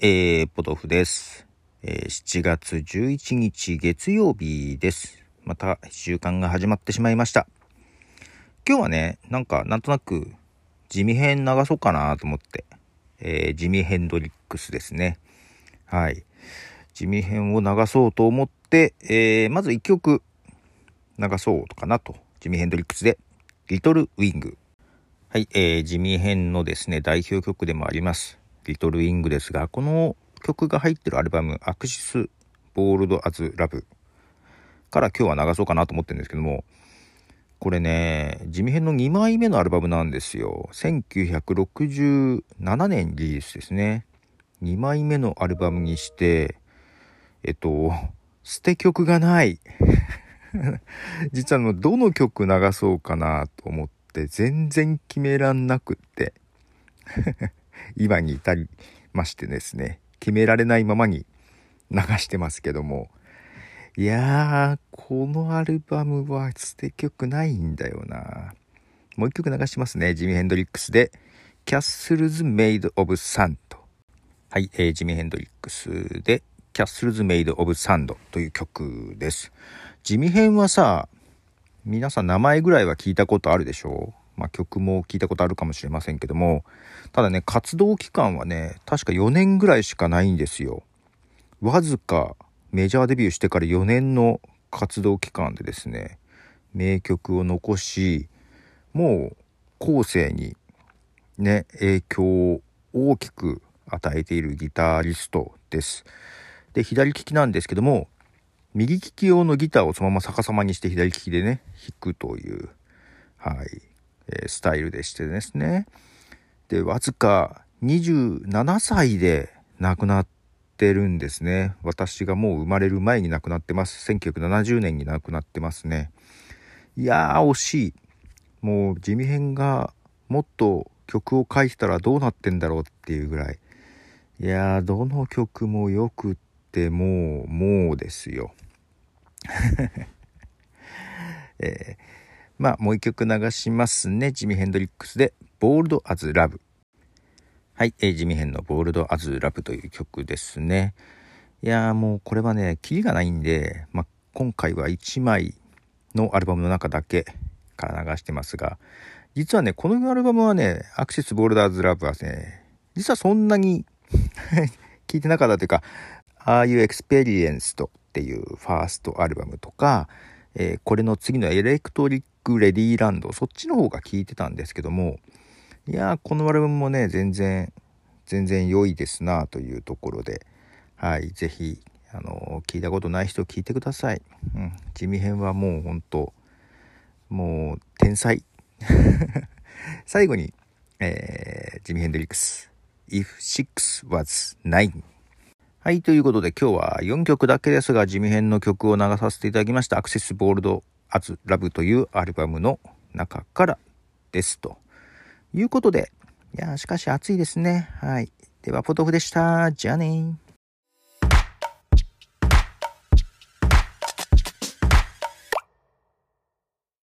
えー、ポトフです。えー7月11日月曜日です。また週間が始まってしまいました。今日はね、なんかなんとなく地味編流そうかなと思って、えー地味ヘンドリックスですね。はい。地味編を流そうと思って、えーまず1曲流そうかなと。ジミ・ヘンドリックスで、リトル・ウィング。はい、えー、ジミー・ヘンのですね、代表曲でもあります、リトル・ウィングですが、この曲が入ってるアルバム、アクシス・ボールド・アズ・ラブから今日は流そうかなと思ってるんですけども、これね、ジミヘンの2枚目のアルバムなんですよ。1967年リリースですね。2枚目のアルバムにして、えっと、捨て曲がない。実はあのどの曲流そうかなと思って全然決めらんなくって今に至りましてですね決められないままに流してますけどもいやーこのアルバムは捨て曲ないんだよな。もう一曲流しますね。ジミー・ヘンドリックスで「キャッスルズ・メイド・オブ・サンド」はい、えージミー・ヘンドリックスで「キャッスルズ・メイド・オブ・サンド」という曲です。地味編はさ皆さん名前ぐらいは聞いたことあるでしょう？まあ曲も聞いたことあるかもしれませんけどもただね活動期間はね確か4年ぐらいしかないんですよ。わずかメジャーデビューしてから4年の活動期間でですね名曲を残しもう後世にね影響を大きく与えているギタリストです。で左利きなんですけども右利き用のギターをそのまま逆さまにして左利きでね弾くという、はい。えスタイルでしてですね。でわずか27歳で亡くなってるんですね。私がもう生まれる前に亡くなってます。1970年に亡くなってますね。いやー惜しい。もう地味編がもっと曲を書いてたらどうなってんだろうっていうぐらい。いやーどの曲もよくってもうもうですよ。えーまあもう一曲流しますね。ジミ・ヘンドリックスで「ボールド・アズ・ラブ」はい、えージミ・ヘンの「ボールド・アズ・ラブ」という曲ですね。いやーもうこれはねキリがないんで、まあ、今回は1枚のアルバムの中だけから流してますが実はねこのアルバムはね「アクセス・ボールド・アズ・ラブ」はね実はそんなに 聞いてなかったというか「Are You Experienced」っていうファーストアルバムとか、えーこれの次のエレクトリック・レディーランドそっちの方が聞いてたんですけどもいやーこのアルバムもね全然全然良いですなというところではい是非あのー聞いたことない人聞いてください、うん、地味編はもうほんともう天才。最後に、えージミ・ヘンドリックス「If Six Was Nine」はい、ということで今日は4曲だけですが地味編の曲を流させていただきました「アクセスボールド・アズ・ラブ」というアルバムの中からですと。いうことで。いやしかし暑いですね。はい。ではポトフでした。じゃあねー。